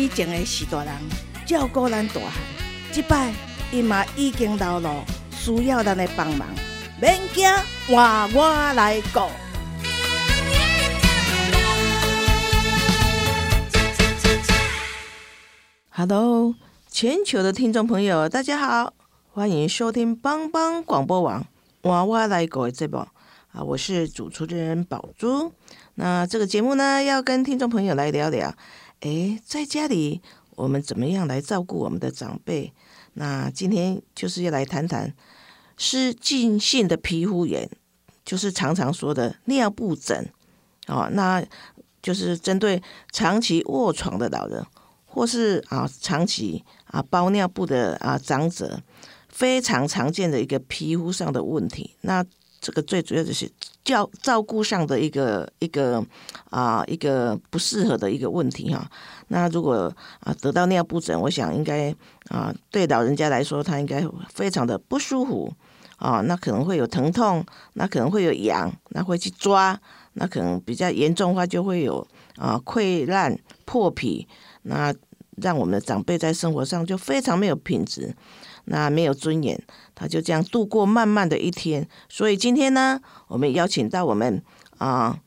以前的是大人照顾咱大汉，即摆伊嘛已经老了，需要咱的帮忙。免惊，换我来顾。Hello，全球的听众朋友，大家好，欢迎收听帮帮广播网娃娃来狗的节目啊，我是主持人宝珠。那这个节目呢，要跟听众朋友来聊聊，诶，在家里我们怎么样来照顾我们的长辈？那今天就是要来谈谈失禁性的皮肤炎，就是常常说的尿布疹哦，那就是针对长期卧床的老人。或是啊长期啊包尿布的啊长者，非常常见的一个皮肤上的问题。那这个最主要就是照照顾上的一个一个啊一个不适合的一个问题哈。那如果啊得到尿布疹，我想应该啊对老人家来说，他应该非常的不舒服啊。那可能会有疼痛，那可能会有痒，那会去抓，那可能比较严重的话就会有啊溃烂破皮。那让我们的长辈在生活上就非常没有品质，那没有尊严，他就这样度过漫漫的一天。所以今天呢，我们邀请到我们啊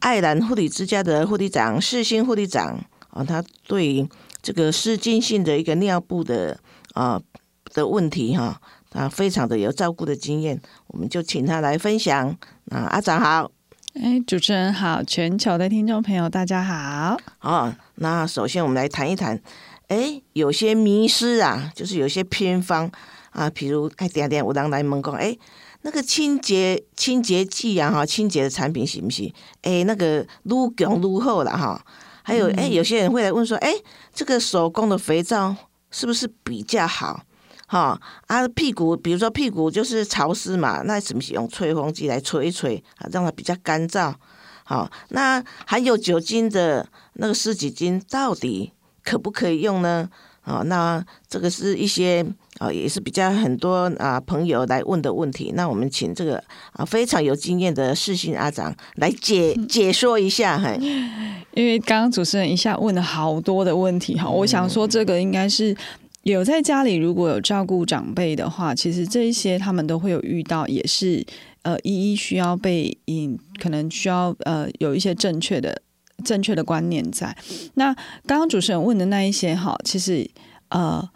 爱兰护理之家的护理长世新护理长啊，他对这个失禁性的一个尿布的啊的问题哈，他非常的有照顾的经验，我们就请他来分享。啊，阿长好。哎，主持人好，全球的听众朋友大家好。哦，那首先我们来谈一谈，哎，有些迷失啊，就是有些偏方啊，比如哎，点点有人来问讲，哎，那个清洁清洁剂啊，哈，清洁的产品行不行？哎，那个撸强撸厚了哈。还有哎，有些人会来问说，哎，这个手工的肥皂是不是比较好？哈啊，屁股，比如说屁股就是潮湿嘛，那是不是用吹风机来吹一吹啊，让它比较干燥？好，那含有酒精的那个湿纸巾到底可不可以用呢？啊，那这个是一些啊，也是比较很多啊朋友来问的问题。那我们请这个啊非常有经验的世信阿长来解解说一下哈。因为刚刚主持人一下问了好多的问题哈，我想说这个应该是。有在家里如果有照顾长辈的话，其实这一些他们都会有遇到，也是呃一一需要被引，可能需要呃有一些正确的正确的观念在。那刚刚主持人问的那一些哈，其实呃。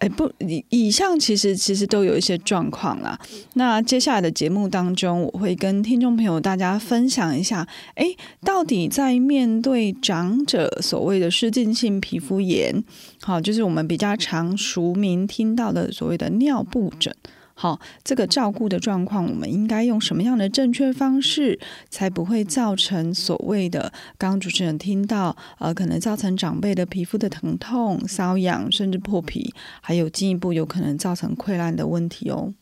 哎，不，以以上其实其实都有一些状况啦。那接下来的节目当中，我会跟听众朋友大家分享一下，哎，到底在面对长者所谓的失禁性皮肤炎，好，就是我们比较常俗民听到的所谓的尿布疹。好，这个照顾的状况，我们应该用什么样的正确方式，才不会造成所谓的刚刚主持人听到，呃，可能造成长辈的皮肤的疼痛、瘙痒，甚至破皮，还有进一步有可能造成溃烂的问题哦。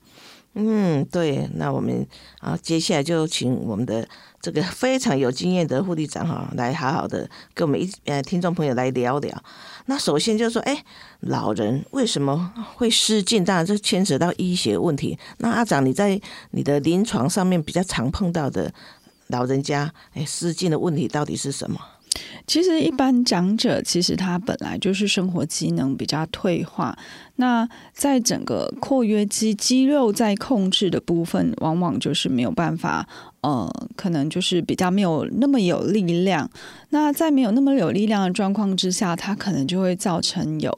嗯，对，那我们啊，接下来就请我们的这个非常有经验的护理长哈，来好好的跟我们一呃听众朋友来聊聊。那首先就是说，哎，老人为什么会失禁？当然这牵扯到医学问题。那阿长，你在你的临床上面比较常碰到的老人家，哎，失禁的问题到底是什么？其实一般长者，其实他本来就是生活机能比较退化。那在整个括约肌肌肉在控制的部分，往往就是没有办法，呃，可能就是比较没有那么有力量。那在没有那么有力量的状况之下，它可能就会造成有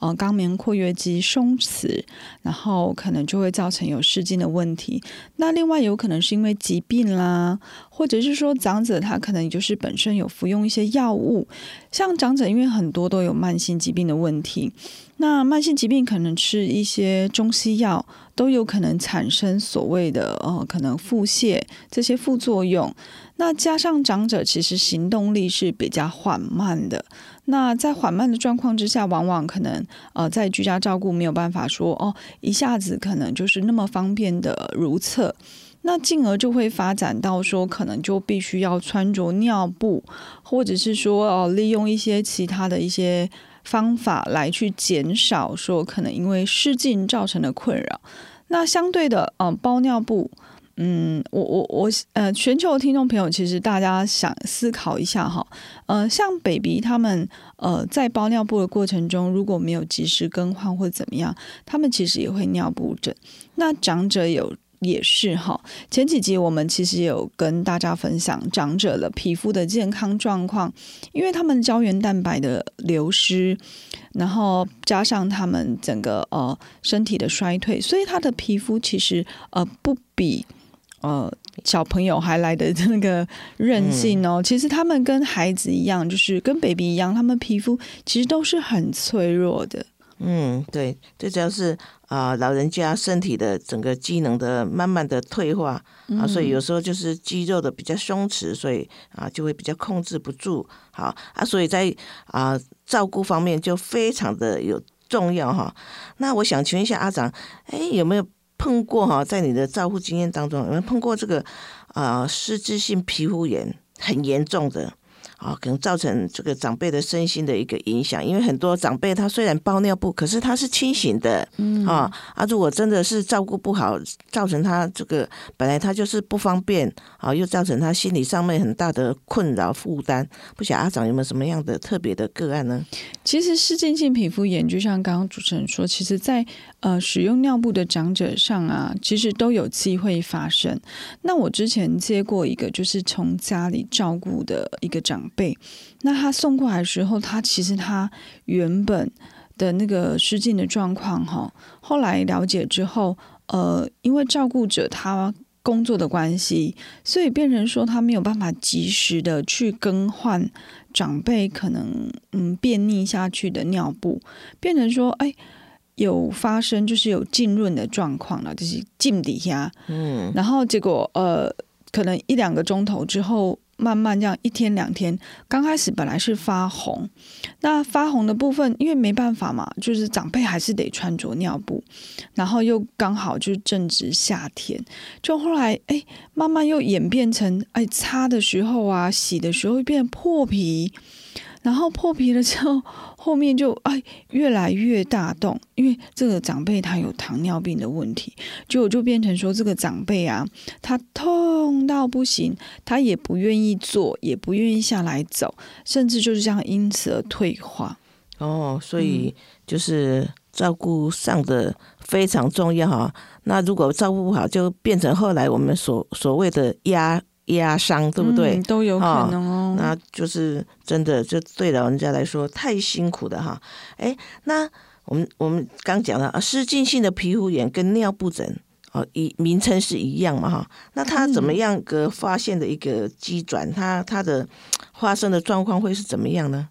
呃肛门括约肌松弛，然后可能就会造成有失禁的问题。那另外有可能是因为疾病啦，或者是说长者他可能就是本身有服用一些药物，像长者因为很多都有慢性疾病的问题。那慢性疾病可能吃一些中西药都有可能产生所谓的呃可能腹泻这些副作用。那加上长者其实行动力是比较缓慢的。那在缓慢的状况之下，往往可能呃在居家照顾没有办法说哦一下子可能就是那么方便的如厕，那进而就会发展到说可能就必须要穿着尿布，或者是说哦利用一些其他的一些方法来去减少说可能因为失禁造成的困扰。那相对的，嗯，包尿布。嗯，我我我呃，全球的听众朋友，其实大家想思考一下哈，呃，像 baby 他们呃在包尿布的过程中，如果没有及时更换或怎么样，他们其实也会尿布疹。那长者有也是哈，前几集我们其实有跟大家分享长者的皮肤的健康状况，因为他们胶原蛋白的流失，然后加上他们整个呃身体的衰退，所以他的皮肤其实呃不比。呃，小朋友还来的那个韧性哦，其实他们跟孩子一样，就是跟 baby 一样，他们皮肤其实都是很脆弱的。嗯，对，最主要是啊，老人家身体的整个机能的慢慢的退化啊，所以有时候就是肌肉的比较松弛，所以啊就会比较控制不住。好啊，所以在啊照顾方面就非常的有重要哈。那我想请问一下阿长，哎，有没有？碰过哈，在你的照护经验当中，有没有碰过这个啊湿质性皮肤炎很严重的？啊，可能造成这个长辈的身心的一个影响，因为很多长辈他虽然包尿布，可是他是清醒的，嗯啊啊，如果真的是照顾不好，造成他这个本来他就是不方便啊，又造成他心理上面很大的困扰负担。不晓得阿长有没有什么样的特别的个案呢？其实湿性性皮肤炎，就像刚刚主持人说，其实在呃使用尿布的长者上啊，其实都有机会发生。那我之前接过一个，就是从家里照顾的一个长。辈那他送过来的时候，他其实他原本的那个失禁的状况哈，后来了解之后，呃，因为照顾者他工作的关系，所以变成说他没有办法及时的去更换长辈可能嗯便秘下去的尿布，变成说哎有发生就是有浸润的状况了，就是浸底下，嗯，然后结果呃可能一两个钟头之后。慢慢这样一天两天，刚开始本来是发红，那发红的部分，因为没办法嘛，就是长辈还是得穿着尿布，然后又刚好就正值夏天，就后来哎，慢慢又演变成哎，擦的时候啊，洗的时候变破皮。然后破皮了之后，后面就哎越来越大洞，因为这个长辈他有糖尿病的问题，就就变成说这个长辈啊，他痛到不行，他也不愿意坐，也不愿意下来走，甚至就是这样因此而退化。哦，所以就是照顾上的非常重要哈。那如果照顾不好，就变成后来我们所所谓的压。压伤对不对？都有可能哦。那就是真的，就对老人家来说太辛苦的哈。哎，那我们我们刚讲了啊，失禁性的皮肤炎跟尿布疹哦，一名称是一样嘛哈。那它怎么样个发现的一个机转？它它的发生的状况会是怎么样呢？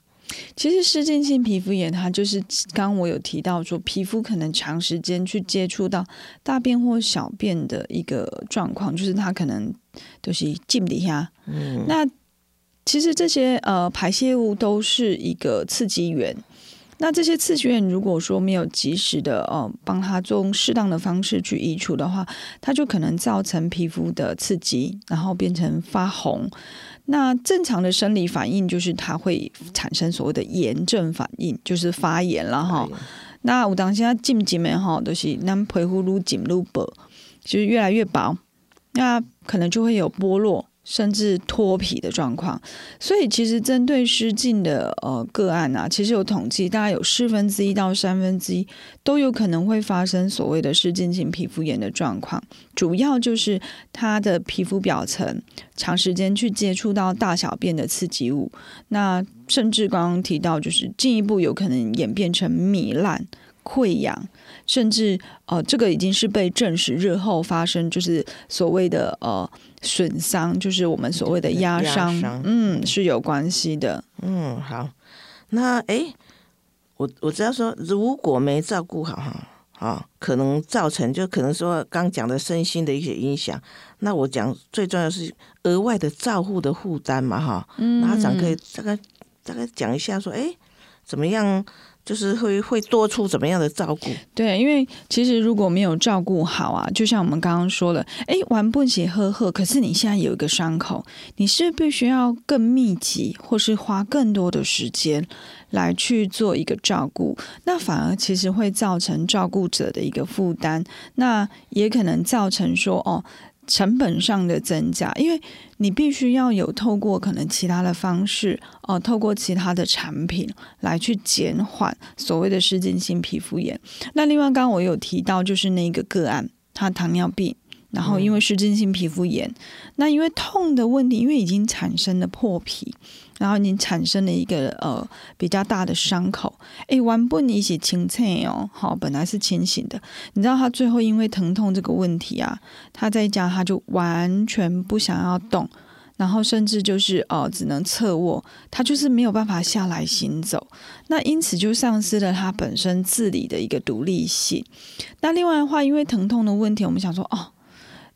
其实湿性性皮肤炎，它就是刚刚我有提到说，皮肤可能长时间去接触到大便或小便的一个状况，就是它可能都是浸底下。嗯，那其实这些呃排泄物都是一个刺激源。那这些刺激源如果说没有及时的呃帮它用适当的方式去移除的话，它就可能造成皮肤的刺激，然后变成发红。那正常的生理反应就是它会产生所谓的炎症反应，就是发炎了哈。那我当现在进进门哈，都是那皮肤愈紧愈薄，就是越来越薄，那可能就会有剥落。甚至脱皮的状况，所以其实针对失禁的呃个案啊，其实有统计，大概有四分之一到三分之一都有可能会发生所谓的失禁性皮肤炎的状况。主要就是它的皮肤表层长时间去接触到大小便的刺激物，那甚至刚刚提到，就是进一步有可能演变成糜烂、溃疡，甚至呃这个已经是被证实日后发生，就是所谓的呃。损伤就是我们所谓的压伤，嗯，是有关系的。嗯，好，那哎，我我知道说，如果没照顾好哈，啊，可能造成就可能说刚讲的身心的一些影响。那我讲最重要是额外的照护的负担嘛，哈。嗯。那长可以大概大概讲一下说，哎，怎么样？就是会会多出怎么样的照顾？对，因为其实如果没有照顾好啊，就像我们刚刚说了，哎，玩不起呵呵，可是你现在有一个伤口，你是必须要更密集，或是花更多的时间来去做一个照顾，那反而其实会造成照顾者的一个负担，那也可能造成说哦。成本上的增加，因为你必须要有透过可能其他的方式，哦，透过其他的产品来去减缓所谓的失禁性皮肤炎。那另外，刚刚我有提到，就是那个个案，他糖尿病。然后因为湿疹性皮肤炎，那因为痛的问题，因为已经产生了破皮，然后已经产生了一个呃比较大的伤口。哎，完不你起清醒哦，好，本来是清醒的，你知道他最后因为疼痛这个问题啊，他在家他就完全不想要动，然后甚至就是哦只能侧卧，他就是没有办法下来行走，那因此就丧失了他本身自理的一个独立性。那另外的话，因为疼痛的问题，我们想说哦。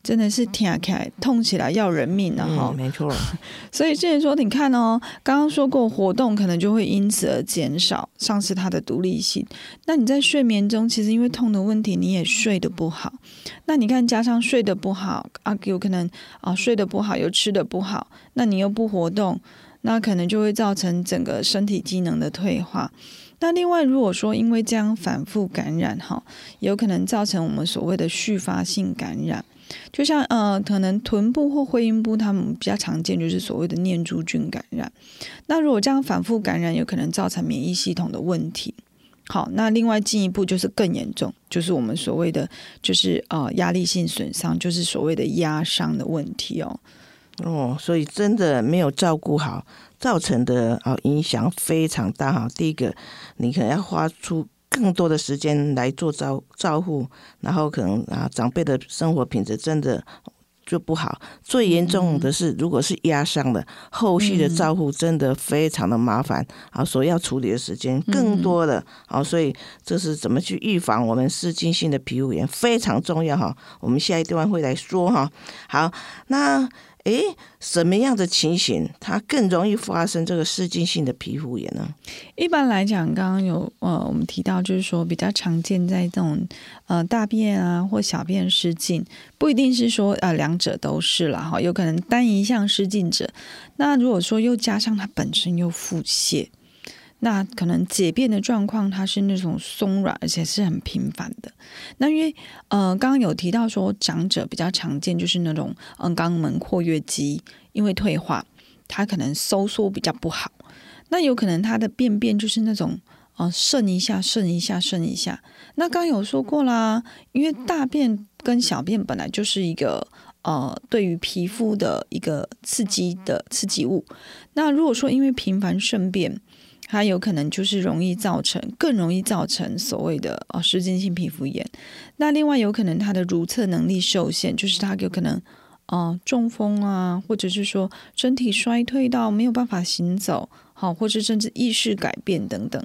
真的是挺开，痛起来要人命的哈，没错。所以之前说，你看哦，刚刚说过活动可能就会因此而减少，丧失它的独立性。那你在睡眠中，其实因为痛的问题，你也睡得不好。那你看，加上睡得不好啊，有可能啊睡得不好，又吃得不好，那你又不活动，那可能就会造成整个身体机能的退化。那另外，如果说因为这样反复感染哈，有可能造成我们所谓的续发性感染。就像呃，可能臀部或会阴部，他们比较常见就是所谓的念珠菌感染。那如果这样反复感染，有可能造成免疫系统的问题。好，那另外进一步就是更严重，就是我们所谓的就是呃压力性损伤，就是所谓的压伤的问题哦。哦，所以真的没有照顾好，造成的啊影响非常大哈。第一个，你可能要花出。更多的时间来做照照护，然后可能啊长辈的生活品质真的就不好。最严重的是，如果是压伤的，后续的照护真的非常的麻烦啊，所要处理的时间更多的啊。所以这是怎么去预防我们湿菌性的皮肤炎非常重要哈。我们下一段会来说哈。好，那。诶，什么样的情形它更容易发生这个失禁性的皮肤炎呢？一般来讲，刚刚有呃，我们提到就是说比较常见在这种呃大便啊或小便失禁，不一定是说呃两者都是了哈，有可能单一项失禁者，那如果说又加上它本身又腹泻。那可能解便的状况，它是那种松软，而且是很频繁的。那因为呃，刚刚有提到说，长者比较常见就是那种嗯肛门括约肌因为退化，它可能收缩比较不好。那有可能它的便便就是那种呃渗一下渗一下渗一下。那刚有说过啦，因为大便跟小便本来就是一个呃对于皮肤的一个刺激的刺激物。那如果说因为频繁顺便，它有可能就是容易造成，更容易造成所谓的哦湿疹性皮肤炎。那另外有可能它的如厕能力受限，就是它有可能哦中风啊，或者是说身体衰退到没有办法行走，好，或者甚至意识改变等等。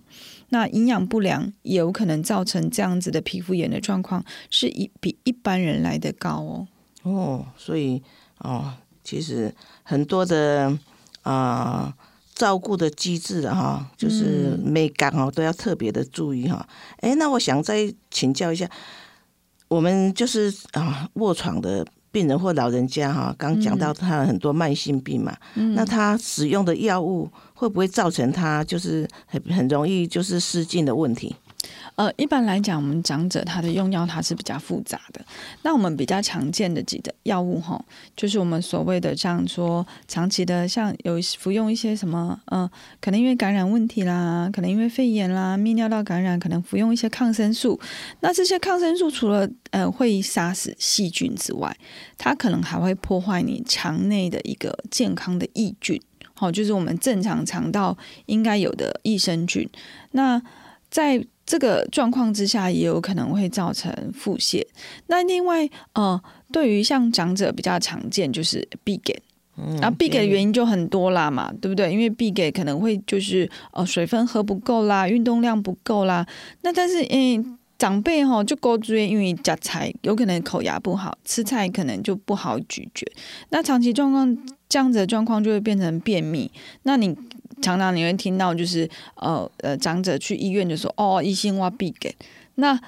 那营养不良也有可能造成这样子的皮肤炎的状况，是一比一般人来的高哦。哦，所以哦，其实很多的啊。照顾的机制哈，就是每感哦都要特别的注意哈。哎，那我想再请教一下，我们就是啊卧床的病人或老人家哈，刚讲到他很多慢性病嘛，那他使用的药物会不会造成他就是很很容易就是失禁的问题？呃，一般来讲，我们长者他的用药它是比较复杂的。那我们比较常见的几个药物哈，就是我们所谓的像说长期的，像有服用一些什么，嗯，可能因为感染问题啦，可能因为肺炎啦、泌尿道感染，可能服用一些抗生素。那这些抗生素除了呃会杀死细菌之外，它可能还会破坏你肠内的一个健康的益菌，好，就是我们正常肠道应该有的益生菌。那在这个状况之下，也有可能会造成腹泻。那另外，呃，对于像长者比较常见就是闭给，啊，闭给的原因就很多啦嘛，对不对？因为闭给可能会就是呃水分喝不够啦，运动量不够啦。那但是，嗯，长辈哈就勾住，因为夹菜有可能口牙不好，吃菜可能就不好咀嚼。那长期状况这样子的状况就会变成便秘。那你常常你会听到就是呃呃长者去医院就说哦，医生我必给那。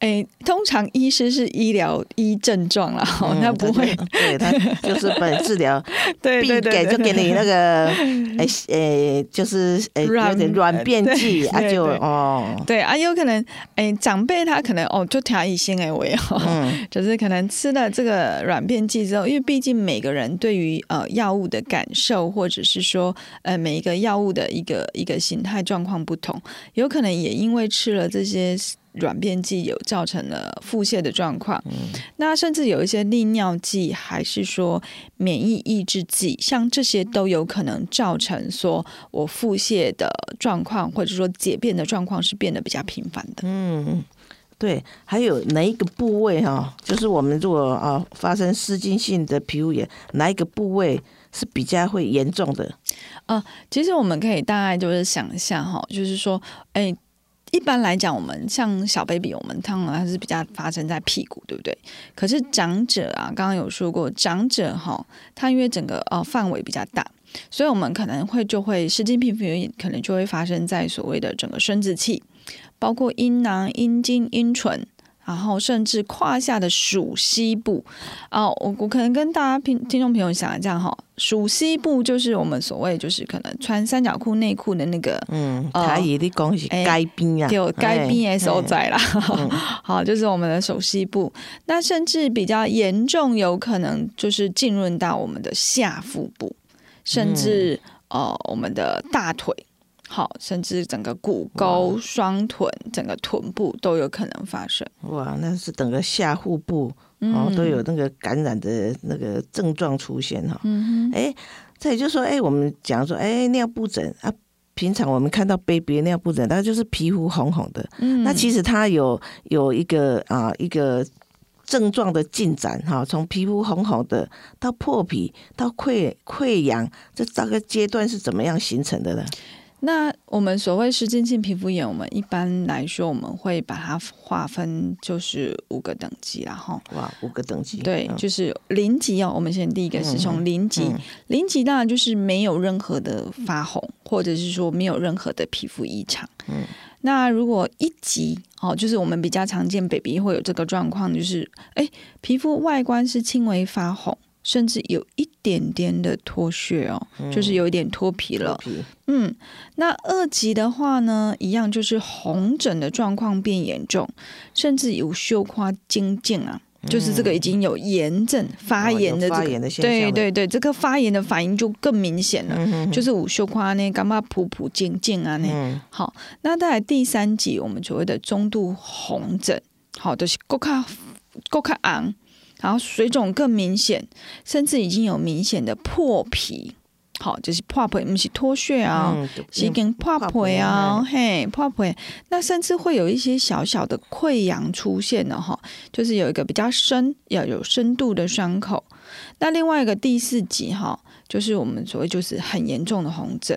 哎，通常医师是医疗医症状了，哈，那不会，对他就是本治疗，对对对，给就给你那个，哎哎，就是哎有点软便剂啊，就哦，对啊，有可能哎长辈他可能哦就调一些哎为哈，就是可能吃了这个软便剂之后，因为毕竟每个人对于呃药物的感受，或者是说呃每一个药物的一个一个形态状况不同，有可能也因为吃了这些。软便剂有造成了腹泻的状况，那甚至有一些利尿剂，还是说免疫抑制剂，像这些都有可能造成说我腹泻的状况，或者说解便的状况是变得比较频繁的。嗯，对，还有哪一个部位哈，就是我们如果啊发生湿菌性的皮肤炎，哪一个部位是比较会严重的？啊，其实我们可以大概就是想一下哈，就是说，哎。一般来讲，我们像小 baby，我们通常还是比较发生在屁股，对不对？可是长者啊，刚刚有说过，长者哈，他因为整个呃范围比较大，所以我们可能会就会湿性皮肤炎，可能就会发生在所谓的整个生殖器，包括阴囊、阴茎、阴唇。然后甚至胯下的属膝部，哦，我我可能跟大家听听众朋友想一下哈，属膝部就是我们所谓就是可能穿三角裤内裤的那个，嗯，他也的讲是该边啊，有该边的所在啦，好，就是我们的手膝部，那甚至比较严重，有可能就是浸润到我们的下腹部，甚至呃我们的大腿。好，甚至整个骨沟、双臀、整个臀部都有可能发生。哇，那是整个下腹部哦都有那个感染的那个症状出现哈。嗯哼。哎，这也就是说，哎，我们讲说，哎，尿布疹啊，平常我们看到 baby 尿布疹，它就是皮肤红红的。嗯。那其实它有有一个啊一个症状的进展哈，从皮肤红红的到破皮到溃溃疡，这大概阶段是怎么样形成的呢？那我们所谓湿性性皮肤炎，我们一般来说我们会把它划分就是五个等级然后哇，五个等级。对，就是零级哦。我们先第一个是从零级，零级当然就是没有任何的发红，或者是说没有任何的皮肤异常。嗯。那如果一级哦，就是我们比较常见，baby 会有这个状况，就是哎，皮肤外观是轻微发红。甚至有一点点的脱屑哦，就是有一点脱皮了。嗯，那二级的话呢，一样就是红疹的状况变严重，甚至有羞花精进啊，就是这个已经有炎症发炎的这个，对对对，这个发炎的反应就更明显了，就是五羞花呢，干嘛普普精进啊呢？好，那再来第三级，我们所谓的中度红疹，好的是够卡够卡昂。然后水肿更明显，甚至已经有明显的破皮，好，就是破皮，不是脱屑啊，是跟破皮啊，嘿，破皮，那甚至会有一些小小的溃疡出现了哈，就是有一个比较深，要有深度的伤口。那另外一个第四级哈。就是我们所谓就是很严重的红疹，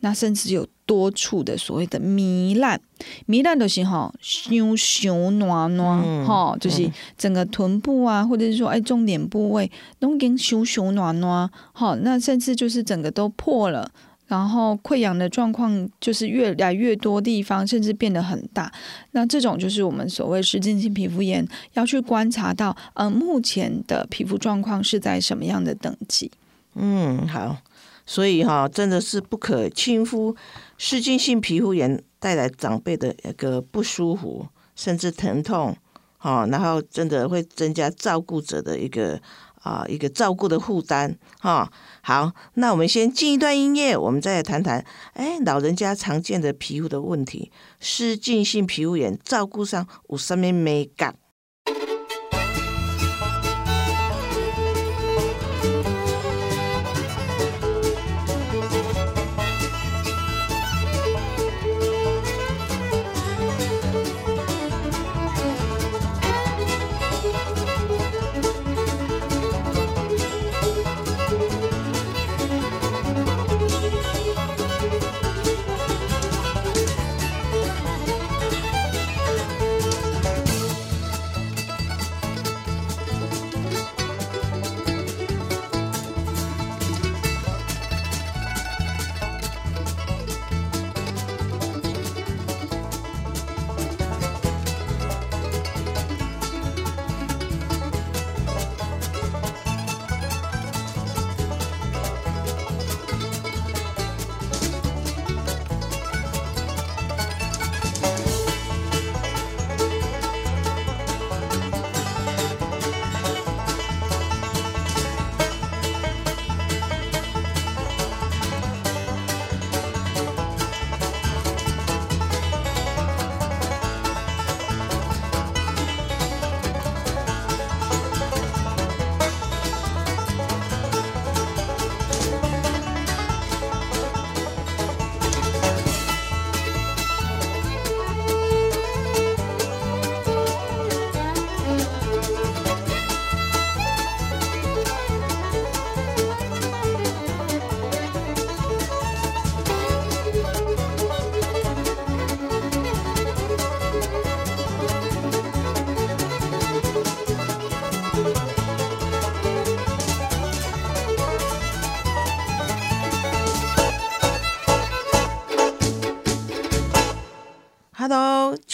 那甚至有多处的所谓的糜烂，糜烂都是哈，熊熊暖暖哈，就是整个臀部啊，或者是说哎重点部位都跟熊熊暖暖好，那甚至就是整个都破了，然后溃疡的状况就是越来越多地方，甚至变得很大。那这种就是我们所谓湿性皮肤炎，要去观察到呃目前的皮肤状况是在什么样的等级。嗯，好，所以哈，真的是不可轻忽湿菌性皮肤炎带来长辈的一个不舒服，甚至疼痛，哈，然后真的会增加照顾者的一个啊一个照顾的负担，哈。好，那我们先进一段音乐，我们再来谈谈，哎，老人家常见的皮肤的问题，湿菌性皮肤炎照顾上有什么美感？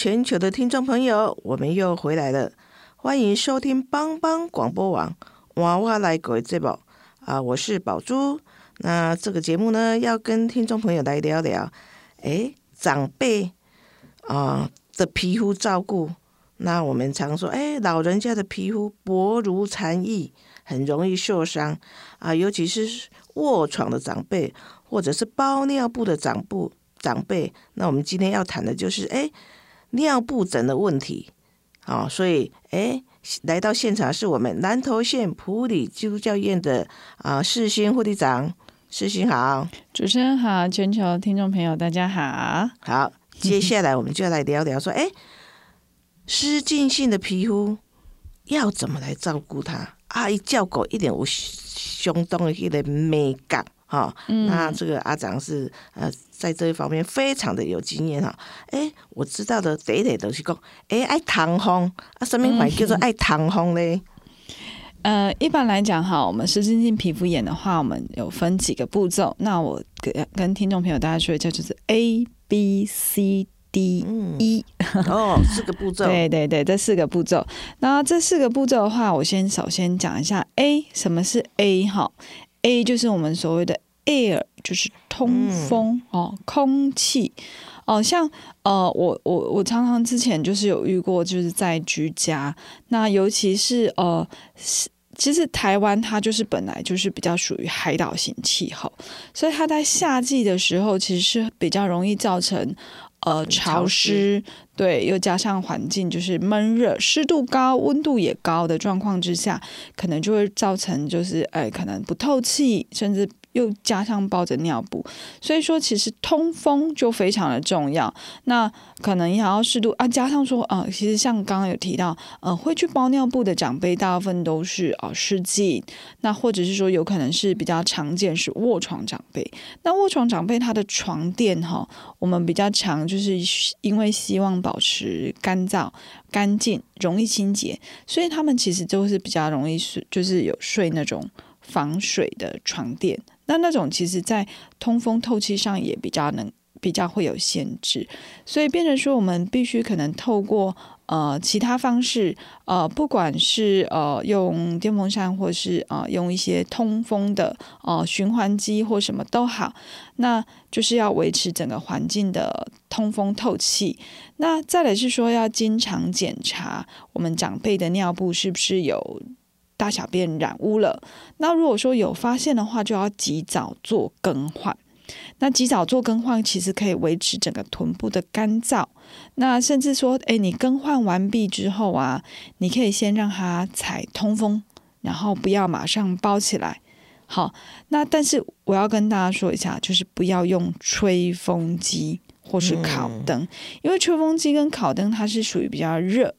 全球的听众朋友，我们又回来了，欢迎收听帮帮广播网娃娃来鬼这宝啊，我是宝珠。那这个节目呢，要跟听众朋友来聊聊，哎，长辈啊的皮肤照顾。那我们常说，哎，老人家的皮肤薄如蝉翼，很容易受伤啊，尤其是卧床的长辈，或者是包尿布的长辈。长辈，那我们今天要谈的就是哎尿布疹的问题，好，所以哎来到现场是我们南投县普里基督教院的啊世新护理长，世新好，主持人好，全球听众朋友大家好，好，接下来我们就要来聊聊说，哎湿浸性的皮肤要怎么来照顾它？啊，一叫狗一点我相当的一个美感。哈，那这个阿长是呃，在这一方面非常的有经验哈。哎，我知道的第一点都是讲，哎，爱通风啊，什么话叫做爱通风嘞？呃，一般来讲哈，我们湿疹性皮肤炎的话，我们有分几个步骤。那我跟跟听众朋友大家说一下，就是 A B C D E 哦，四个步骤。对对对，这四个步骤。那这四个步骤的话，我先首先讲一下 A，什么是 A 哈？A 就是我们所谓的 air，就是通风哦，空气哦，像呃，我我我常常之前就是有遇过，就是在居家，那尤其是呃，其实台湾它就是本来就是比较属于海岛型气候，所以它在夏季的时候其实是比较容易造成。呃，潮湿，对，又加上环境就是闷热、湿度高、温度也高的状况之下，可能就会造成就是，哎，可能不透气，甚至。又加上包着尿布，所以说其实通风就非常的重要。那可能也要适度啊，加上说啊，其实像刚刚有提到，呃，会去包尿布的长辈，大部分都是啊湿季，那或者是说有可能是比较常见是卧床长辈。那卧床长辈他的床垫哈，我们比较常，就是因为希望保持干燥、干净、容易清洁，所以他们其实都是比较容易睡，就是有睡那种防水的床垫。那那种其实，在通风透气上也比较能比较会有限制，所以变成说，我们必须可能透过呃其他方式，呃，不管是呃用电风扇，或是呃用一些通风的呃循环机或什么都好，那就是要维持整个环境的通风透气。那再来是说，要经常检查我们长辈的尿布是不是有。大小便染污了，那如果说有发现的话，就要及早做更换。那及早做更换，其实可以维持整个臀部的干燥。那甚至说，诶，你更换完毕之后啊，你可以先让它采通风，然后不要马上包起来。好，那但是我要跟大家说一下，就是不要用吹风机或是烤灯，因为吹风机跟烤灯它是属于比较热，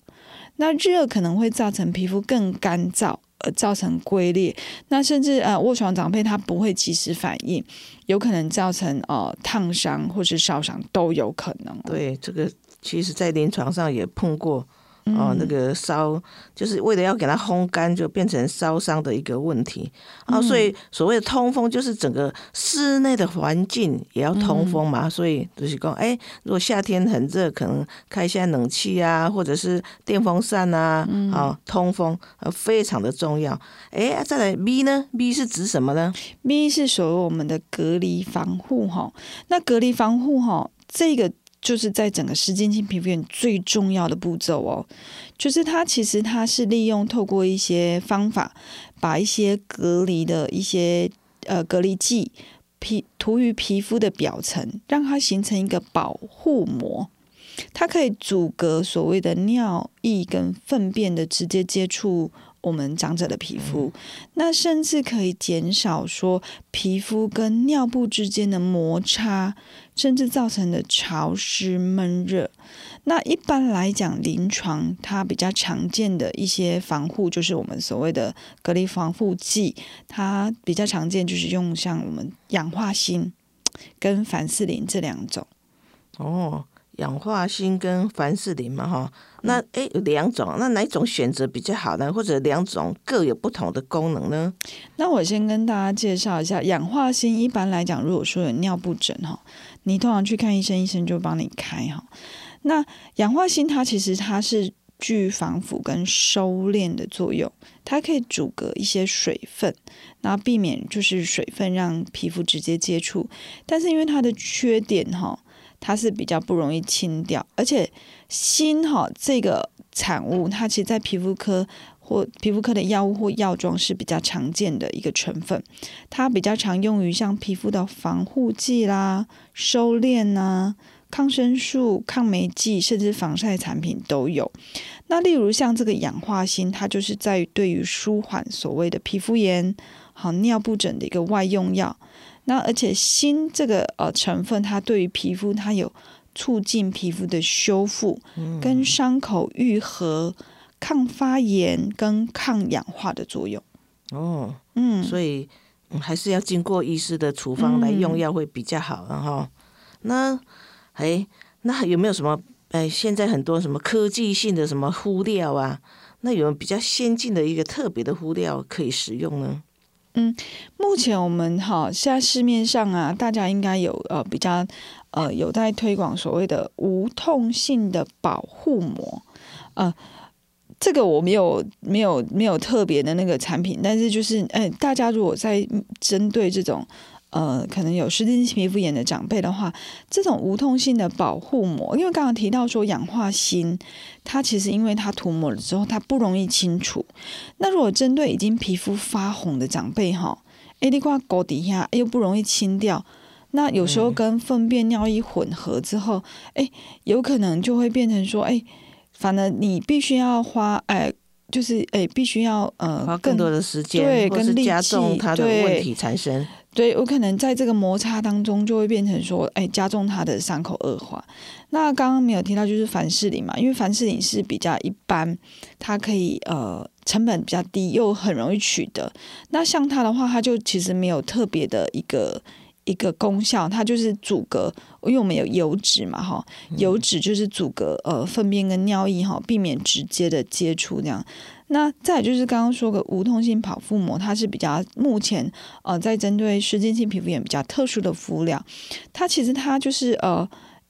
那热可能会造成皮肤更干燥。呃，造成龟裂，那甚至呃卧床长辈他不会及时反应，有可能造成呃烫伤或是烧伤都有可能。对，这个其实在临床上也碰过。哦，那个烧就是为了要给它烘干，就变成烧伤的一个问题啊。所以所谓的通风，就是整个室内的环境也要通风嘛。所以就是讲，哎，如果夏天很热，可能开一下冷气啊，或者是电风扇啊，啊，通风呃非常的重要。哎，再来 B 呢？B 是指什么呢？B 是属于我们的隔离防护哈。那隔离防护哈，这个。就是在整个湿巾性皮肤炎最重要的步骤哦，就是它其实它是利用透过一些方法，把一些隔离的一些呃隔离剂皮涂于皮肤的表层，让它形成一个保护膜，它可以阻隔所谓的尿液跟粪便的直接接触。我们长者的皮肤，那甚至可以减少说皮肤跟尿布之间的摩擦，甚至造成的潮湿闷热。那一般来讲，临床它比较常见的一些防护，就是我们所谓的隔离防护剂，它比较常见就是用像我们氧化锌跟凡士林这两种。哦。氧化锌跟凡士林嘛，哈，那诶有两种，那哪一种选择比较好呢？或者两种各有不同的功能呢？那我先跟大家介绍一下，氧化锌一般来讲，如果说有尿布疹哈，你通常去看医生，医生就帮你开哈。那氧化锌它其实它是具防腐跟收敛的作用，它可以阻隔一些水分，然后避免就是水分让皮肤直接接触。但是因为它的缺点哈，它是比较不容易清掉，而且锌哈这个产物，它其实在皮肤科。或皮肤科的药物或药妆是比较常见的一个成分，它比较常用于像皮肤的防护剂啦、收敛呐、抗生素、抗霉剂，甚至防晒产品都有。那例如像这个氧化锌，它就是在于对于舒缓所谓的皮肤炎、好尿布疹的一个外用药。那而且锌这个呃成分，它对于皮肤它有促进皮肤的修复，跟伤口愈合。抗发炎跟抗氧化的作用哦，嗯，所以还是要经过医师的处方来用药会比较好，然后那哎，那有没有什么哎？现在很多什么科技性的什么敷料啊？那有比较先进的一个特别的敷料可以使用呢？嗯，目前我们哈现在市面上啊，大家应该有呃比较呃有在推广所谓的无痛性的保护膜，呃。这个我没有没有没有特别的那个产品，但是就是，哎，大家如果在针对这种呃可能有湿性皮肤炎的长辈的话，这种无痛性的保护膜，因为刚刚提到说氧化锌，它其实因为它涂抹了之后它不容易清除。那如果针对已经皮肤发红的长辈哈，哎，你挂狗底下又不容易清掉，那有时候跟粪便尿液混合之后，哎，有可能就会变成说，哎。反正你必须要花，哎，就是哎，必须要呃，花更多的时间，对，跟力气，它的问题产生。对，我可能在这个摩擦当中，就会变成说，哎，加重他的伤口恶化。那刚刚没有提到，就是凡士林嘛，因为凡士林是比较一般，它可以呃成本比较低，又很容易取得。那像它的话，它就其实没有特别的一个。一个功效，它就是阻隔，因为我们有油脂嘛，哈，油脂就是阻隔呃粪便跟尿液哈，避免直接的接触这样。那再就是刚刚说个无痛性保护膜，它是比较目前呃在针对湿疹性皮肤炎比较特殊的敷料，它其实它就是呃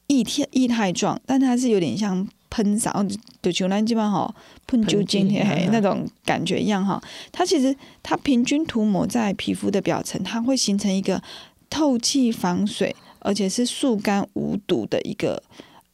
液态液态状，但它是有点像喷洒，就像咱基本上喷酒精那种感觉一样哈。它其实它平均涂抹在皮肤的表层，它会形成一个。透气防水，而且是速干无毒的一个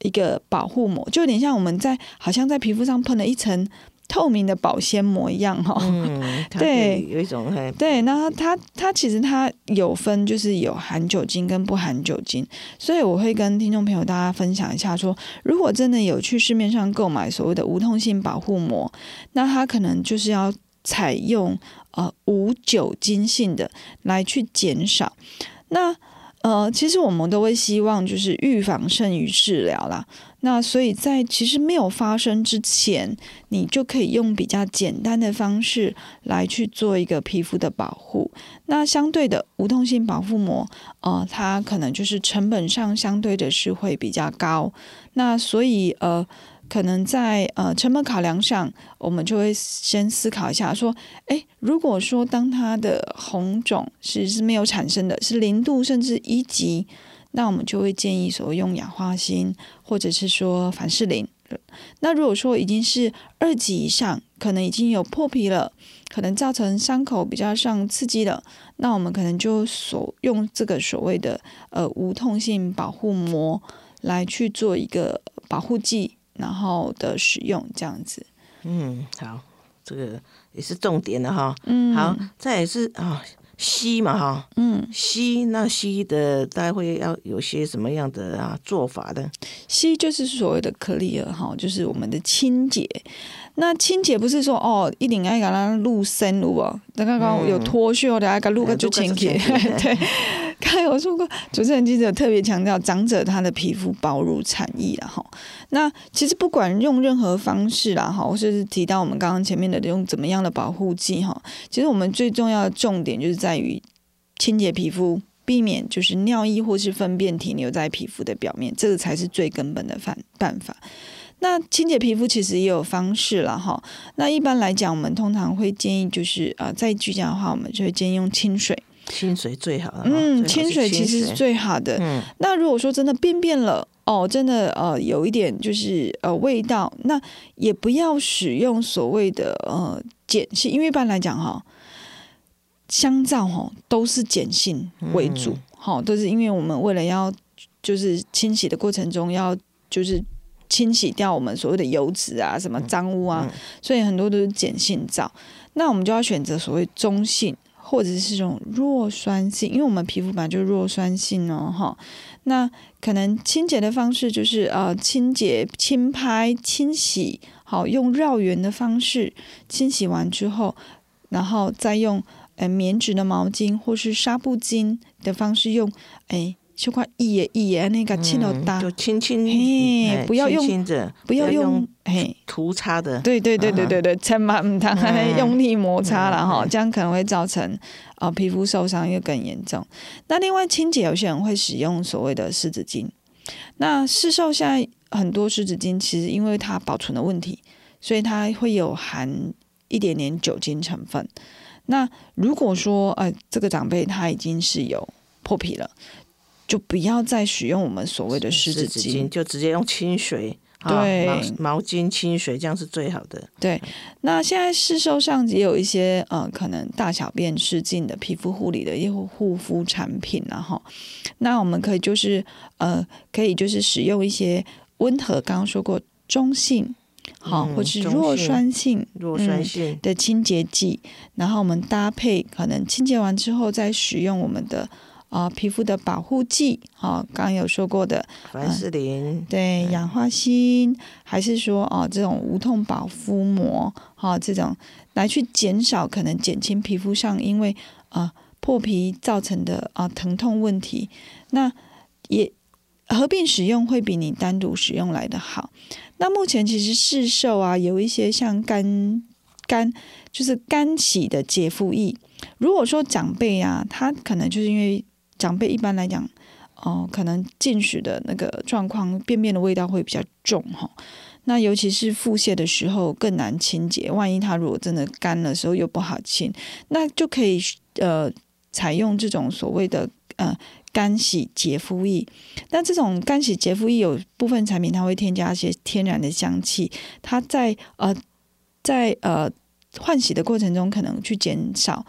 一个保护膜，就有点像我们在好像在皮肤上喷了一层透明的保鲜膜一样哈。嗯，对，有一种对，那它它其实它有分，就是有含酒精跟不含酒精，所以我会跟听众朋友大家分享一下，说如果真的有去市面上购买所谓的无痛性保护膜，那它可能就是要采用呃无酒精性的来去减少。那呃，其实我们都会希望就是预防胜于治疗啦。那所以在其实没有发生之前，你就可以用比较简单的方式来去做一个皮肤的保护。那相对的无痛性保护膜，呃，它可能就是成本上相对的是会比较高。那所以呃。可能在呃成本考量上，我们就会先思考一下，说，哎，如果说当它的红肿是是没有产生的，是零度甚至一级，那我们就会建议所谓用氧化锌或者是说凡士林。那如果说已经是二级以上，可能已经有破皮了，可能造成伤口比较上刺激了，那我们可能就所用这个所谓的呃无痛性保护膜来去做一个保护剂。然后的使用这样子，嗯，好，这个也是重点的哈，嗯，好，再也是啊，吸嘛哈，嗯，吸那吸的大概会要有些什么样的啊做法的？吸就是所谓的 clear 哈，就是我们的清洁。那清洁不是说哦，一定爱给它露身露哦，那刚刚有脱屑的，爱给露个就清洁。对，刚有说过，主持人记者特别强调，长者他的皮肤薄如蝉翼了哈。那其实不管用任何方式啦哈，或是提到我们刚刚前面的用怎么样的保护剂哈，其实我们最重要的重点就是在于清洁皮肤，避免就是尿液或是粪便停留在皮肤的表面，这个才是最根本的办办法。那清洁皮肤其实也有方式了哈。那一般来讲，我们通常会建议就是啊，在居家的话，我们就会建议用清水。清水最好。嗯，清水其实是最好的。嗯。那如果说真的便便了，哦，真的呃有一点就是呃味道，那也不要使用所谓的呃碱性，因为一般来讲哈，香皂哈都是碱性为主，哈、都是因为我们为了要就是清洗的过程中要就是清洗掉我们所谓的油脂啊、什么脏污啊，所以很多都是碱性皂。那我们就要选择所谓中性或者是这种弱酸性，因为我们皮肤本来就弱酸性哦，哈。那可能清洁的方式就是呃清洁、轻拍、清洗，好用绕圆的方式清洗完之后，然后再用呃棉质的毛巾或是纱布巾的方式用，哎，就块一耶一耶那个轻柔搭，嗯就轻轻，嘿哎不要用不要用用嘿。涂擦的，对对对对对对，千万唔当嗯用力摩擦了哈，嗯这样可能会造成啊皮肤受伤又更严重。那另外清洁，有些人会使用所谓的湿纸巾。那市售现在很多湿纸巾，其实因为它保存的问题，所以它会有含一点点酒精成分。那如果说呃这个长辈他已经是有破皮了，就不要再使用我们所谓的湿纸巾。就直接用清水，啊对毛毛巾、清水这样是最好的。对，那现在市售上也有一些呃，可能大小便失禁的皮肤护理的一些护肤产品然后，那我们可以就是呃，可以就是使用一些温和，刚刚说过中性，好、嗯或是弱酸性弱酸性，的清洁剂，然后我们搭配可能清洁完之后再使用我们的啊、呃皮肤的保护剂，啊、刚刚有说过的凡士林，对，氧化锌，还是说哦，这种无痛保肤膜，哈、这种来去减少可能减轻皮肤上因为啊、呃破皮造成的啊、疼痛问题，那也合并使用会比你单独使用来的好。那目前其实市售啊有一些像干干就是干洗的洁肤液，如果说长辈啊，他可能就是因为长辈一般来讲。哦，可能进食的那个状况，便便的味道会比较重哈。那尤其是腹泻的时候更难清洁，万一它如果真的干的时候又不好清，那就可以呃采用这种所谓的呃干洗洁肤液。那这种干洗洁肤液有部分产品它会添加一些天然的香气，它在呃在呃换洗的过程中可能去减少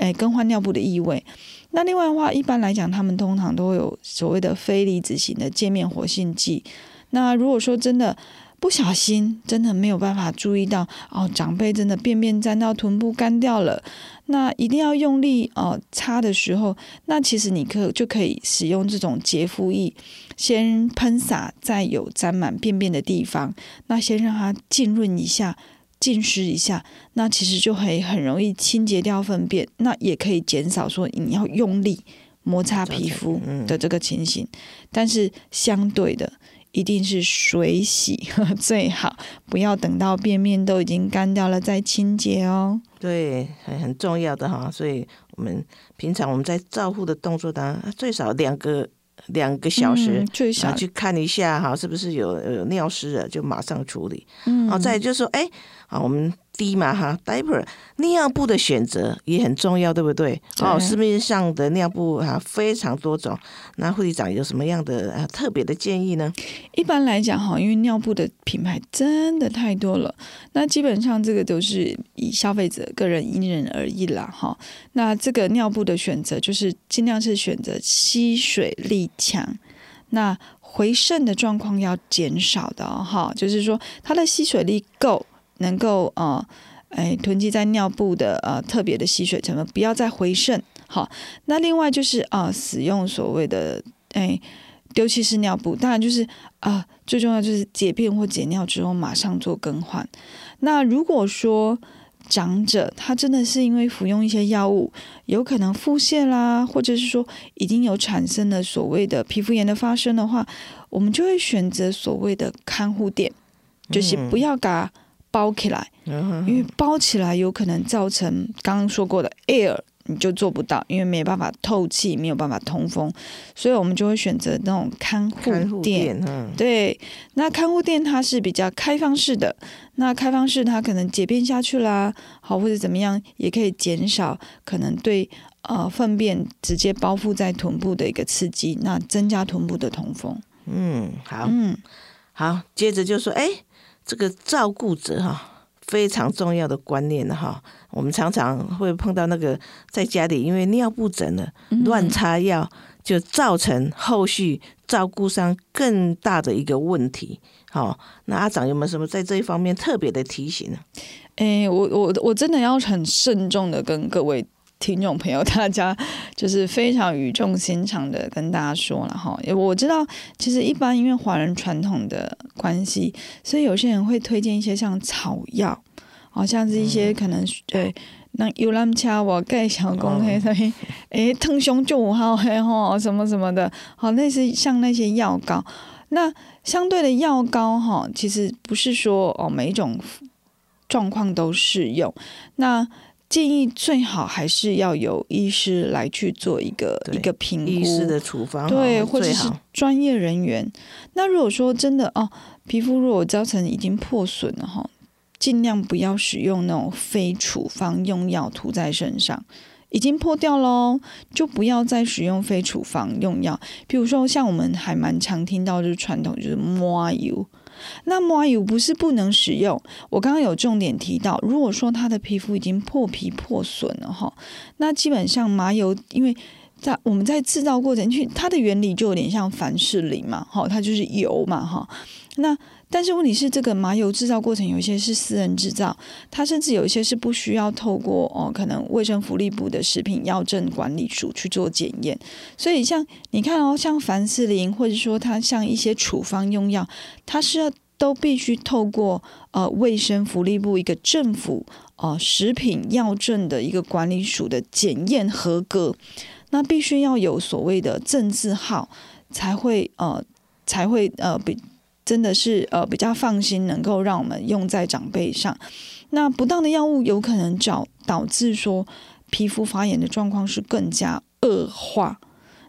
诶更换尿布的异味。那另外的话，一般来讲，他们通常都会有所谓的非离子型的界面活性剂。那如果说真的不小心，真的没有办法注意到哦，长辈真的便便沾到臀部干掉了，那一定要用力哦擦的时候，那其实你可就可以使用这种洁肤液，先喷洒在有沾满便便的地方，那先让它浸润一下。浸湿一下，那其实就会很容易清洁掉粪便，那也可以减少说你要用力摩擦皮肤的这个情形。但是相对的，一定是水洗 最好，不要等到便面都已经干掉了再清洁哦。对，很很重要的哈。所以我们平常我们在照护的动作当中，最少两个两个小时嗯，最少去看一下哈，是不是有有尿湿了，就马上处理。嗯哦，再就是说，哎，啊，我们第一嘛哈，diaper 尿布的选择也很重要，对不对？哦，市面上的尿布哈非常多种，那护理长有什么样的啊特别的建议呢？一般来讲哈，因为尿布的品牌真的太多了，那基本上这个都是以消费者个人因人而异啦哈。那这个尿布的选择就是尽量是选择吸水力强，那回渗的状况要减少的哦哈，就是说它的吸水力够，能够呃。哎，囤积在尿布的呃特别的吸水成分，不要再回渗。好，那另外就是啊、呃使用所谓的哎丢弃式尿布，当然就是啊、最重要就是解便或解尿之后马上做更换。那如果说长者他真的是因为服用一些药物，有可能腹泻啦，或者是说已经有产生了所谓的皮肤炎的发生的话，我们就会选择所谓的看护垫，就是不要给它包起来，嗯因为包起来有可能造成刚刚说过的 air。你就做不到，因为没办法透气，没有办法通风，所以我们就会选择那种看看护护垫。对，那看护垫它是比较开放式的，那开放式它可能解便下去啦，好或者怎么样，也可以减少可能对呃粪便直接包覆在臀部的一个刺激，那增加臀部的通风。嗯，好，嗯，好，接着就说，哎，这个照顾者哈。非常重要的观念了哈，我们常常会碰到那个在家里因为尿布疹了乱擦药，就造成后续照顾上更大的一个问题。好，那阿长有没有什么在这一方面特别的提醒呢？哎，我我我真的要很慎重的跟各位听众朋友，大家就是非常语重心长的跟大家说了哈。我知道，其实一般因为华人传统的关系，所以有些人会推荐一些像草药。好像是一些可能对，那有人掐我盖小公黑什么，哎，疼胸就五号嘿吼，什么什么的，好，类似像那些药膏。那相对的药膏哈，其实不是说哦每一种状况都适用。那建议最好还是要有医师来去做一个一个评估，医师的处方对，或者是专业人员。那如果说真的哦，皮肤如果造成已经破损了哈。尽量不要使用那种非处方用药涂在身上，已经破掉喽，就不要再使用非处方用药。比如说，像我们还蛮常听到就是传统就是抹油，那麻油不是不能使用。我刚刚有重点提到，如果说他的皮肤已经破皮破损了哈，那基本上麻油，因为在我们在制造过程去，它的原理就有点像凡士林嘛，哈，它就是油嘛，哈，那。但是问题是，这个麻油制造过程有一些是私人制造，它甚至有一些是不需要透过哦，可能卫生福利部的食品药证管理署去做检验。所以像你看哦，像凡士林，或者说它像一些处方用药，它是要都必须透过呃卫生福利部一个政府呃食品药证的一个管理署的检验合格，那必须要有所谓的证字号，才会呃才会呃比。真的是呃比较放心，能够让我们用在长辈上。那不当的药物有可能导导致说皮肤发炎的状况是更加恶化。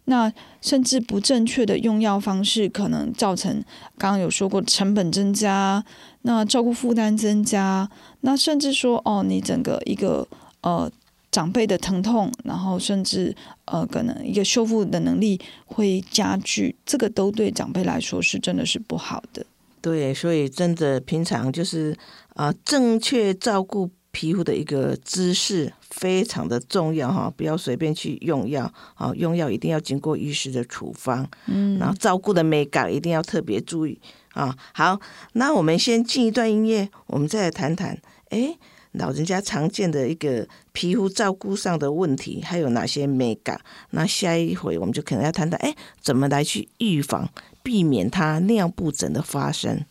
那甚至不正确的用药方式，可能造成刚刚有说过成本增加，那照顾负担增加，那甚至说哦，你整个一个呃。长辈的疼痛，然后甚至呃，可能一个修复的能力会加剧，这个都对长辈来说是真的是不好的。对，所以真的平常就是啊，正确照顾皮肤的一个姿势非常的重要哈，不要随便去用药啊，用药一定要经过医师的处方，嗯，然后照顾的美感一定要特别注意啊。好，那我们先进一段音乐，我们再来谈谈，哎。老人家常见的一个皮肤照顾上的问题，还有哪些美感？那下一回我们就可能要谈谈，哎，怎么来去预防，避免它尿布疹的发生。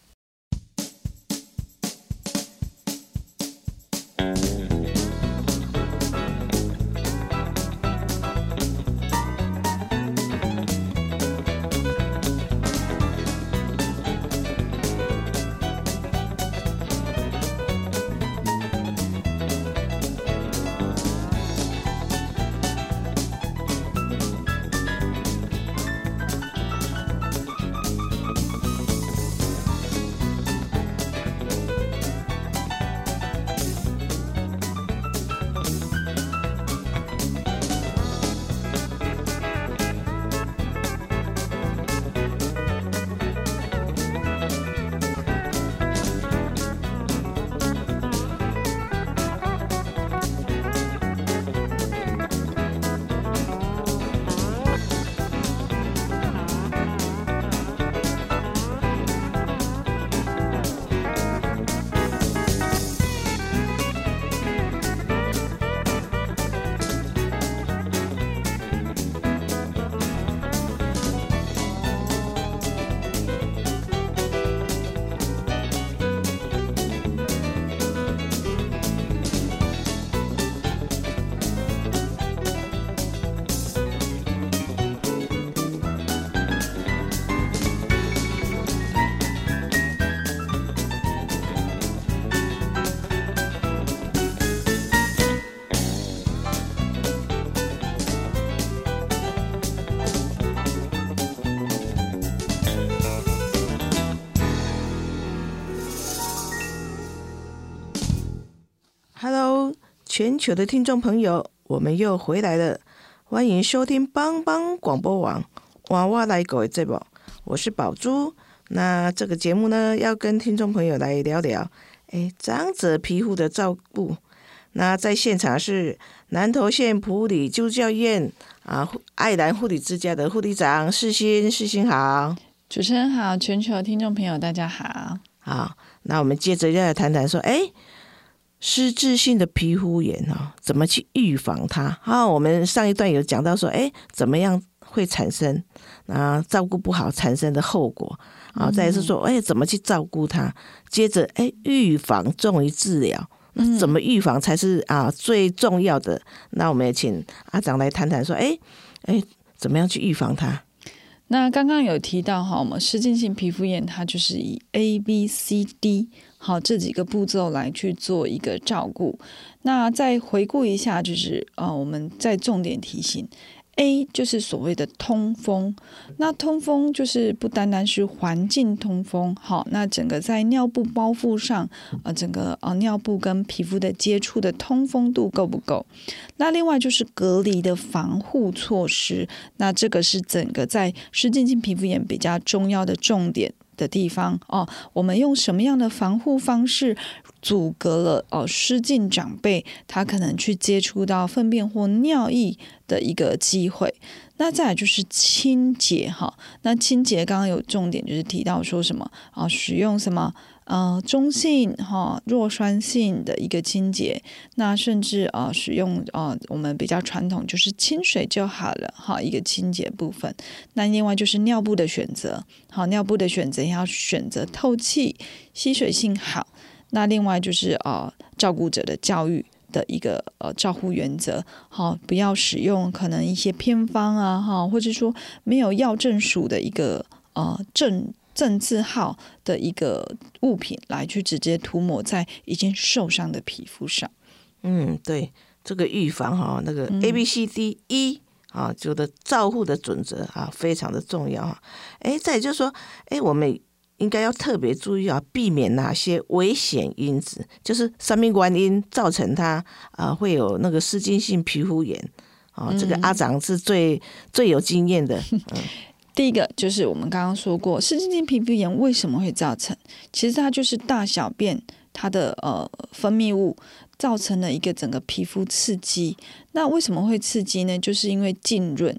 全球的听众朋友，我们又回来了，欢迎收听帮帮广播网娃娃来狗的节目。我是宝珠。那这个节目呢，要跟听众朋友来聊聊，哎，长者皮肤的照顾。那在现场是南投县普里救教院啊，爱兰护理之家的护理长世新，世新好，主持人好，全球听众朋友大家好。好，那我们接着要来谈谈说，哎，失智性的皮肤炎啊，怎么去预防它？啊，我们上一段有讲到说，哎，怎么样会产生啊照顾不好产生的后果？啊，再是说，哎，怎么去照顾它？接着，哎，预防重于治疗。那怎么预防才是啊最重要的？那我们也请阿长来谈谈，说，哎哎，怎么样去预防它？那刚刚有提到哈，我们湿性性皮肤炎，它就是以 A、B、C、D 好这几个步骤来去做一个照顾。那再回顾一下，就是呃，我们再重点提醒。A 就是所谓的通风，那通风就是不单单是环境通风，好，那整个在尿布包覆上，呃，整个呃尿布跟皮肤的接触的通风度够不够？那另外就是隔离的防护措施，那这个是整个在湿性性皮肤炎比较重要的重点。的地方哦，我们用什么样的防护方式阻隔了哦失禁长辈他可能去接触到粪便或尿液的一个机会？那再来就是清洁哈，那清洁刚刚有重点就是提到说什么啊，使用什么？呃，中性哈弱酸性的一个清洁，那甚至啊使用啊我们比较传统就是清水就好了哈一个清洁部分。那另外就是尿布的选择，好尿布的选择要选择透气、吸水性好。那另外就是啊照顾者的教育的一个呃照护原则，好不要使用可能一些偏方啊哈，或者说没有药证署的一个呃证。正字号的一个物品来去直接涂抹在已经受伤的皮肤上。嗯，对，这个预防哈，那个 A B C D E 啊，就的照护的准则啊，非常的重要哈。哎，再就是说，哎，我们应该要特别注意啊，避免哪些危险因子，就是生命原因造成它啊会有那个湿菌性皮肤炎啊。这个阿长是最最有经验的。嗯。第一个就是我们刚刚说过，湿性皮肤炎为什么会造成？其实它就是大小便它的呃分泌物造成了一个整个皮肤刺激。那为什么会刺激呢？就是因为浸润。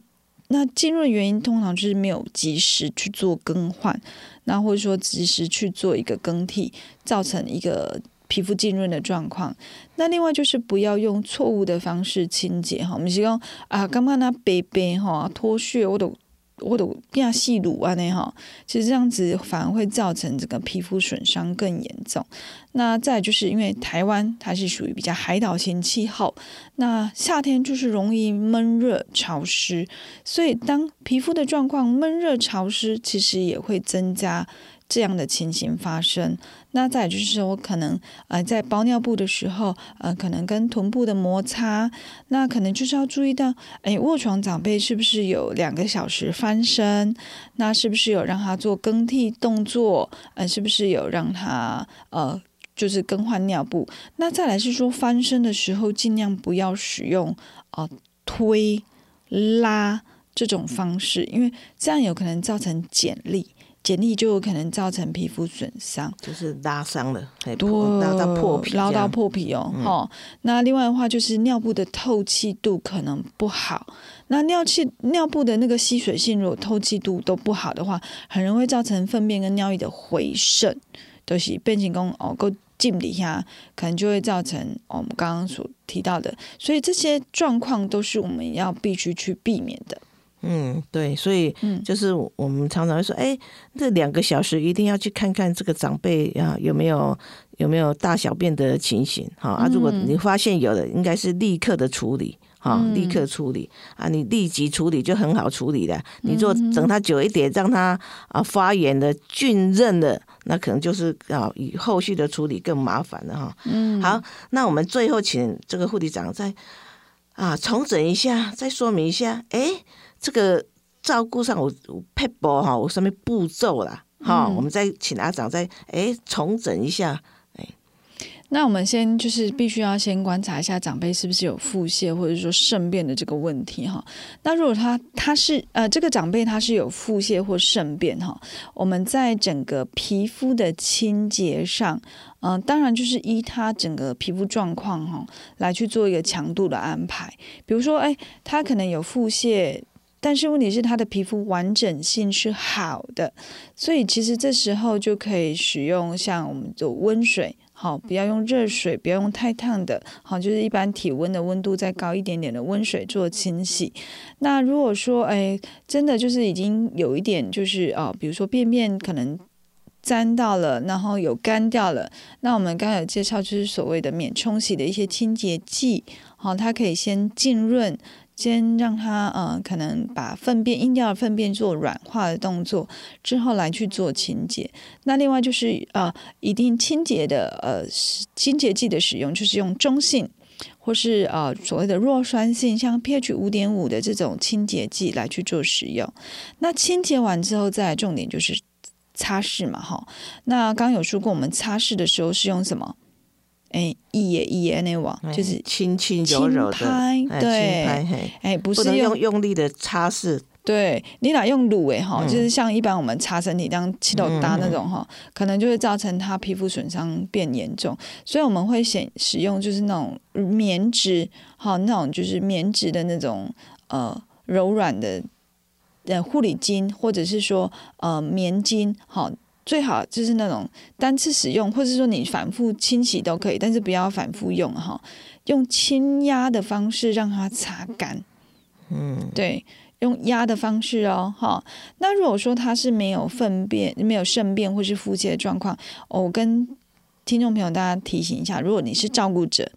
那浸润原因通常就是没有及时去做更换，那或者说及时去做一个更替，造成一个皮肤浸润的状况。那另外就是不要用错误的方式清洁哈。我们是用啊，刚刚那白白哈脱屑我都。或者变细乳啊那哈，其实这样子反而会造成这个皮肤损伤更严重。那再就是因为台湾它是属于比较海岛型气候，那夏天就是容易闷热潮湿，所以当皮肤的状况闷热潮湿，其实也会增加。这样的情形发生，那再就是说，可能呃在包尿布的时候，呃可能跟臀部的摩擦，那可能就是要注意到，哎卧床长辈是不是有两个小时翻身？那是不是有让他做更替动作？呃是不是有让他呃就是更换尿布？那再来是说翻身的时候，尽量不要使用啊推拉这种方式，因为这样有可能造成剪力。剪力就有可能造成皮肤损伤，就是拉伤了，多拉到破皮，拉到破皮哦。哈，那另外的话就是尿布的透气度可能不好。那尿气尿布的那个吸水性，如果透气度都不好的话，很容易造成粪便跟尿液的回渗，都是变形工哦，够进底下，可能就会造成我们刚刚所提到的。所以这些状况都是我们要必须去避免的。嗯，对，所以就是我们常常会说，哎，这两个小时一定要去看看这个长辈啊有没有有没有大小便的情形，哈啊，如果你发现有的，应该是立刻的处理，哈，立刻处理啊，你立即处理就很好处理的。你做等它久一点，让它啊发炎的菌润的，那可能就是啊以后续的处理更麻烦了哈。嗯，好，那我们最后请这个护理长再啊重整一下，再说明一下，哎。这个照顾上，我我配播哈，我上面步骤啦，哈，我们再请阿长再哎重整一下，哎，那我们先就是必须要先观察一下长辈是不是有腹泻或者说肾便的这个问题哈。那如果他他是呃这个长辈他是有腹泻或肾便哈，我们在整个皮肤的清洁上，嗯、当然就是依他整个皮肤状况哈来去做一个强度的安排。比如说，哎，他可能有腹泻。但是问题是，他的皮肤完整性是好的，所以其实这时候就可以使用像我们的温水，好，不要用热水，不要用太烫的，好，就是一般体温的温度再高一点点的温水做清洗。那如果说，哎，真的就是已经有一点就是啊、比如说便便可能沾到了，然后有干掉了，那我们刚刚有介绍就是所谓的免冲洗的一些清洁剂，好，它可以先浸润。先让它呃，可能把粪便硬掉的粪便做软化的动作，之后来去做清洁。那另外就是呃，一定清洁的呃清洁剂的使用，就是用中性或是呃所谓的弱酸性，像 pH 五点五的这种清洁剂来去做使用。那清洁完之后，再重点就是擦拭嘛，哈。那刚有说过，我们擦拭的时候是用什么？哎，一耶一也那网，就是轻轻柔柔的，轻拍哎对哎，不是用用用力的擦拭，对你俩用卤诶哈，嗯。就是像一般我们擦身体当气豆搭那种哈，可能就会造成他皮肤损伤变严重，所以我们会选使用就是那种棉质，好那种就是棉质的那种呃柔软的呃护理巾，或者是说呃棉巾，好。最好就是那种单次使用，或者说你反复清洗都可以，但是不要反复用哈。用轻压的方式让它擦干，嗯，对，用压的方式哦，哈。那如果说它是没有粪便、没有肾便或是腹泻的状况，哦我跟听众朋友大家提醒一下，如果你是照顾者，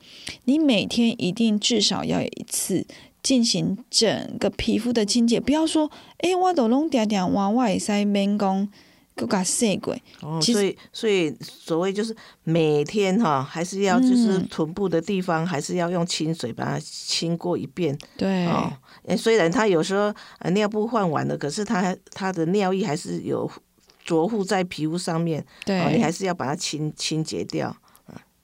你每天一定至少要有一次进行整个皮肤的清洁，不要说，诶，我都弄点点哇，我也使免讲，给它洗过，哦，所以所以所谓就是每天哈，还是要就是嗯臀部的地方，还是要用清水把它清过一遍对，哦。诶虽然他有时候呃尿布换完了，可是他他的尿液还是有着附在皮肤上面，对，哦，你还是要把它清清洁掉。